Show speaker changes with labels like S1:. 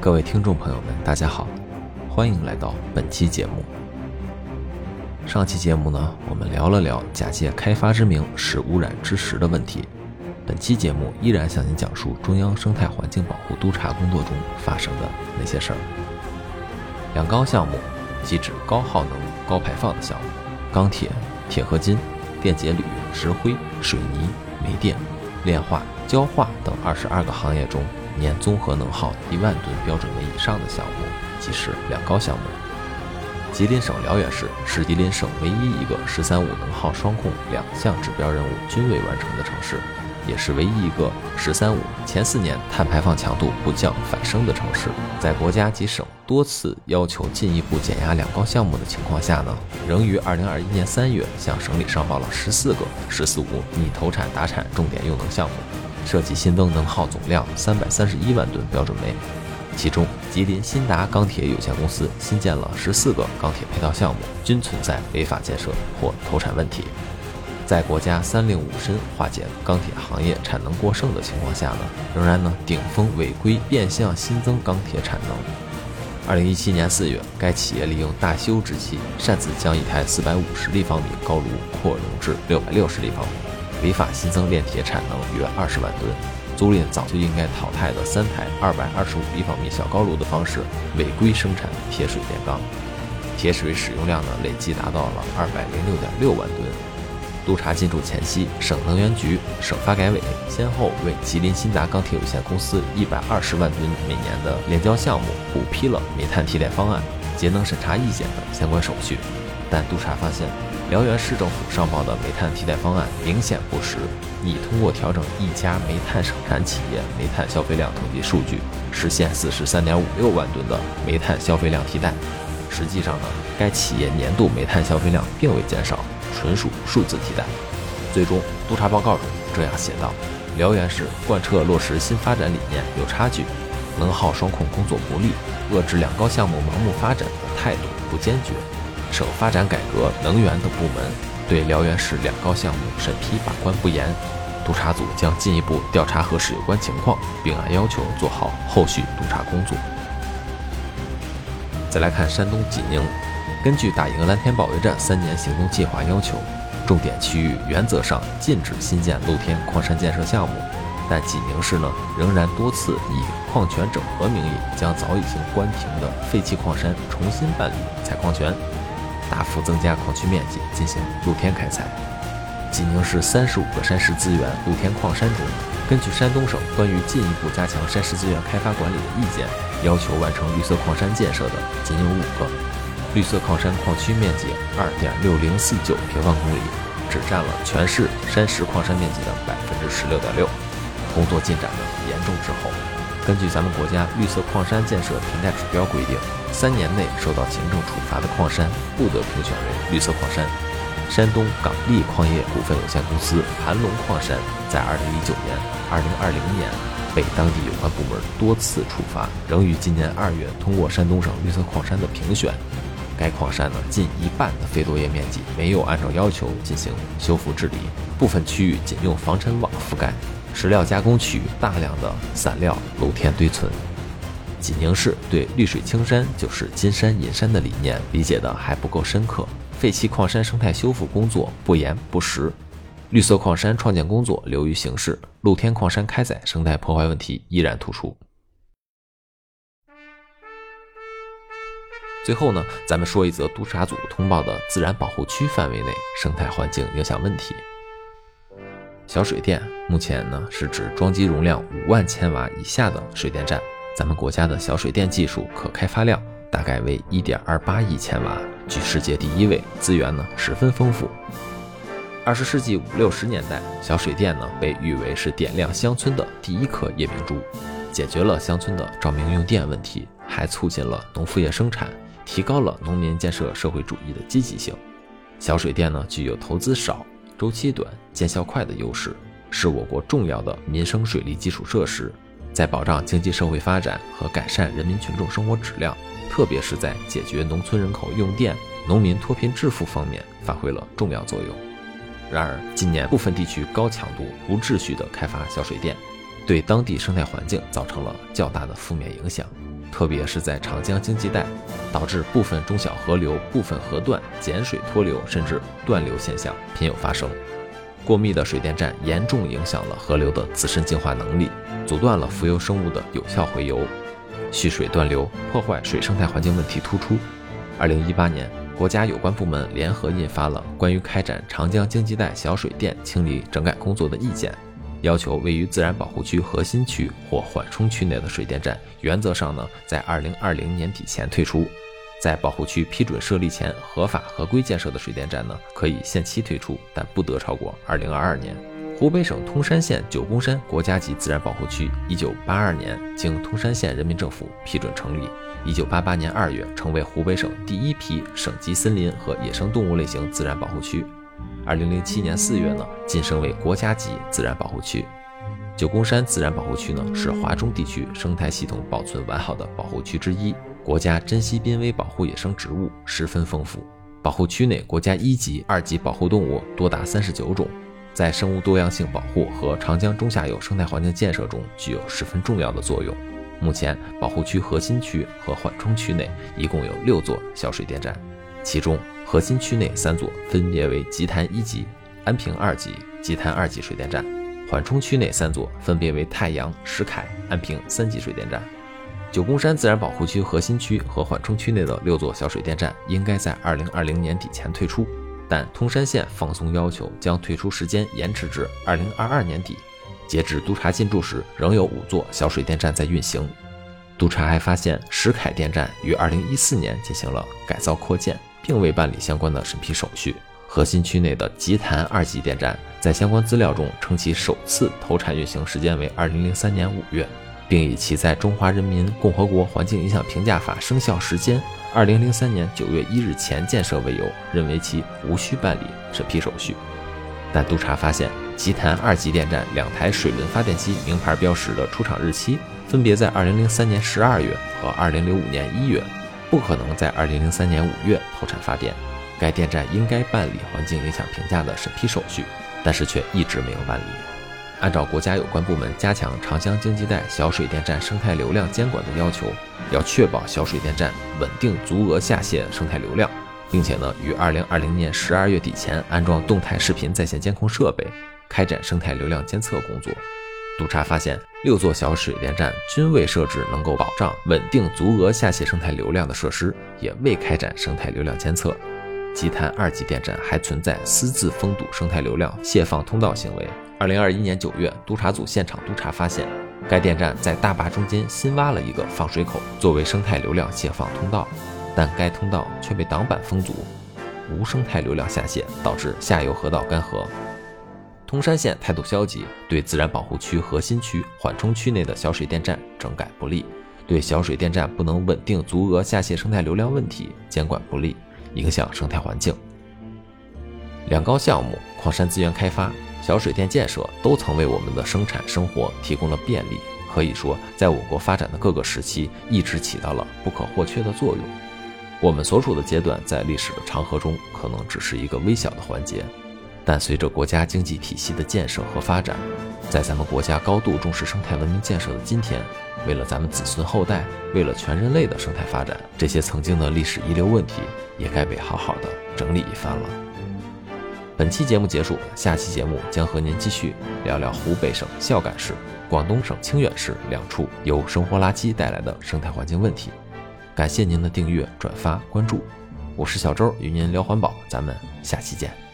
S1: 各位听众朋友们，大家好，欢迎来到本期节目。上期节目呢，我们聊了聊假借开发之名使污染之实的问题。本期节目依然向您讲述中央生态环境保护督察工作中发生的那些事儿。两高项目，即指高耗能、高排放的项目，钢铁、铁合金、电解铝、石灰、水泥、煤电、炼化、焦化等二十二个行业中年综合能耗一万吨标准煤以上的项目，即是两高项目。吉林省辽源市是吉林省唯一一个“十三五”能耗双控两项指标任务均未完成的城市。也是唯一一个“十三五”前四年碳排放强度不降反升的城市。在国家及省多次要求进一步减压两高项目的情况下呢，仍于二零二一年三月向省里上报了十四个“十四五”拟投产达产重点用能项目，涉及新增能耗总量三百三十一万吨标准煤。其中，吉林新达钢铁有限公司新建了十四个钢铁配套项目，均存在违法建设或投产问题。在国家“三令五申”化解钢铁行业产能过剩的情况下呢，仍然呢顶风违规变相新增钢铁产能。二零一七年四月，该企业利用大修之期，擅自将一台四百五十立方米高炉扩容至六百六十立方米，违法新增炼铁产能约二十万吨，租赁早就应该淘汰的三台二百二十五立方米小高炉的方式，违规生产铁水炼钢，铁水使用量呢累计达到了二百零六点六万吨。督查进驻前夕，省能源局、省发改委先后为吉林新达钢铁有限公司一百二十万吨每年的炼焦项目补批了煤炭替代方案、节能审查意见等相关手续，但督查发现，辽源市政府上报的煤炭替代方案明显不实，拟通过调整一家煤炭生产企业煤炭消费量统计数据，实现四十三点五六万吨的煤炭消费量替代。实际上呢，该企业年度煤炭消费量并未减少。纯属数字替代。最终，督查报告中这样写道：辽源市贯彻落实新发展理念有差距，能耗双控工作不力，遏制两高项目盲目发展的态度不坚决。省发展改革能源等部门对辽源市两高项目审批把关不严，督查组将进一步调查核实有关情况，并按要求做好后续督查工作。再来看山东济宁。根据打赢蓝天保卫战三年行动计划要求，重点区域原则上禁止新建露天矿山建设项目，但济宁市呢仍然多次以矿权整合名义，将早已经关停的废弃矿山重新办理采矿权，大幅增加矿区面积进行露天开采。济宁市三十五个山石资源露天矿山中，根据山东省关于进一步加强山石资源开发管理的意见，要求完成绿色矿山建设的仅有五个。绿色矿山矿区面积二点六零四九平方公里，只占了全市山石矿山面积的百分之十六点六。工作进展呢严重滞后。根据咱们国家绿色矿山建设评价指标规定，三年内受到行政处罚的矿山不得评选为绿色矿山。山东港力矿业股份有限公司盘龙矿山在二零一九年、二零二零年被当地有关部门多次处罚，仍于今年二月通过山东省绿色矿山的评选。该矿山呢，近一半的非作业面积没有按照要求进行修复治理，部分区域仅用防尘网覆盖，石料加工区域大量的散料露天堆存。济宁市对“绿水青山就是金山银山”的理念理解的还不够深刻，废弃矿山生态修复工作不严不实，绿色矿山创建工作流于形式，露天矿山开采生态破坏问题依然突出。最后呢，咱们说一则督查组通报的自然保护区范围内生态环境影响问题。小水电目前呢是指装机容量五万千瓦以下的水电站，咱们国家的小水电技术可开发量大概为一点二八亿千瓦，居世界第一位，资源呢十分丰富。二十世纪五六十年代，小水电呢被誉为是点亮乡村的第一颗夜明珠，解决了乡村的照明用电问题，还促进了农副业生产。提高了农民建设社会主义的积极性。小水电呢，具有投资少、周期短、见效快的优势，是我国重要的民生水利基础设施，在保障经济社会发展和改善人民群众生活质量，特别是在解决农村人口用电、农民脱贫致富方面发挥了重要作用。然而，近年部分地区高强度、无秩序地开发小水电，对当地生态环境造成了较大的负面影响，特别是在长江经济带，导致部分中小河流部分河段减水脱流甚至断流现象频有发生。过密的水电站严重影响了河流的自身净化能力，阻断了浮游生物的有效回游，蓄水断流，破坏水生态环境问题突出。二零一八年，国家有关部门联合印发了关于开展长江经济带小水电清理整改工作的意见，要求位于自然保护区核心区或缓冲区内的水电站，原则上呢，在二零二零年底前退出。在保护区批准设立前合法合规建设的水电站呢，可以限期退出，但不得超过二零二二年。湖北省通山县九宫山国家级自然保护区，一九八二年经通山县人民政府批准成立，一九八八年二月成为湖北省第一批省级森林和野生动物类型自然保护区。二零零七年四月呢，晋升为国家级自然保护区。九宫山自然保护区呢，是华中地区生态系统保存完好的保护区之一。国家珍稀濒危保护野生植物十分丰富，保护区内国家一级、二级保护动物多达三十九种，在生物多样性保护和长江中下游生态环境建设中具有十分重要的作用。目前，保护区核心区和缓冲区内一共有六座小水电站，其中核心区内三座分别为吉潭一级、安平二级、吉潭二级水电站，缓冲区内三座分别为太阳、石凯、安平三级水电站。九宫山自然保护区核心区和缓冲区内的六座小水电站应该在二零二零年底前退出，但通山县放松要求，将退出时间延迟至二零二二年底。截至督查进驻时，仍有五座小水电站在运行。督查还发现，石凯电站于二零一四年进行了改造扩建，并未办理相关的审批手续。核心区内的吉潭二级电站在相关资料中称其首次投产运行时间为二零零三年五月。并以其在《中华人民共和国环境影响评价法》生效时间二零零三年九月一日前建设为由，认为其无需办理审批手续。但督查发现，吉潭二级电站两台水轮发电机名牌标识的出厂日期分别在二零零三年十二月和二零零五年一月，不可能在二零零三年五月投产发电。该电站应该办理环境影响评价的审批手续，但是却一直没有办理。按照国家有关部门加强长江经济带小水电站生态流量监管的要求，要确保小水电站稳定足额下泄生态流量，并且呢，于二零二零年十二月底前安装动态视频在线监控设备，开展生态流量监测工作。督查发现，六座小水电站均未设置能够保障稳定足额下泄生态流量的设施，也未开展生态流量监测。吉潭二级电站还存在私自封堵生态流量泄放通道行为。二零二一年九月，督查组现场督查发现，该电站在大坝中间新挖了一个放水口，作为生态流量泄放通道，但该通道却被挡板封阻，无生态流量下泄，导致下游河道干涸。通山县态度消极，对自然保护区核心区、缓冲区内的小水电站整改不力，对小水电站不能稳定足额下泄生态流量问题监管不力，影响生态环境。两高项目、矿山资源开发。小水电建设都曾为我们的生产生活提供了便利，可以说，在我国发展的各个时期，一直起到了不可或缺的作用。我们所处的阶段，在历史的长河中，可能只是一个微小的环节，但随着国家经济体系的建设和发展，在咱们国家高度重视生态文明建设的今天，为了咱们子孙后代，为了全人类的生态发展，这些曾经的历史遗留问题，也该被好好的整理一番了。本期节目结束，下期节目将和您继续聊聊湖北省孝感市、广东省清远市两处由生活垃圾带来的生态环境问题。感谢您的订阅、转发、关注，我是小周，与您聊环保，咱们下期见。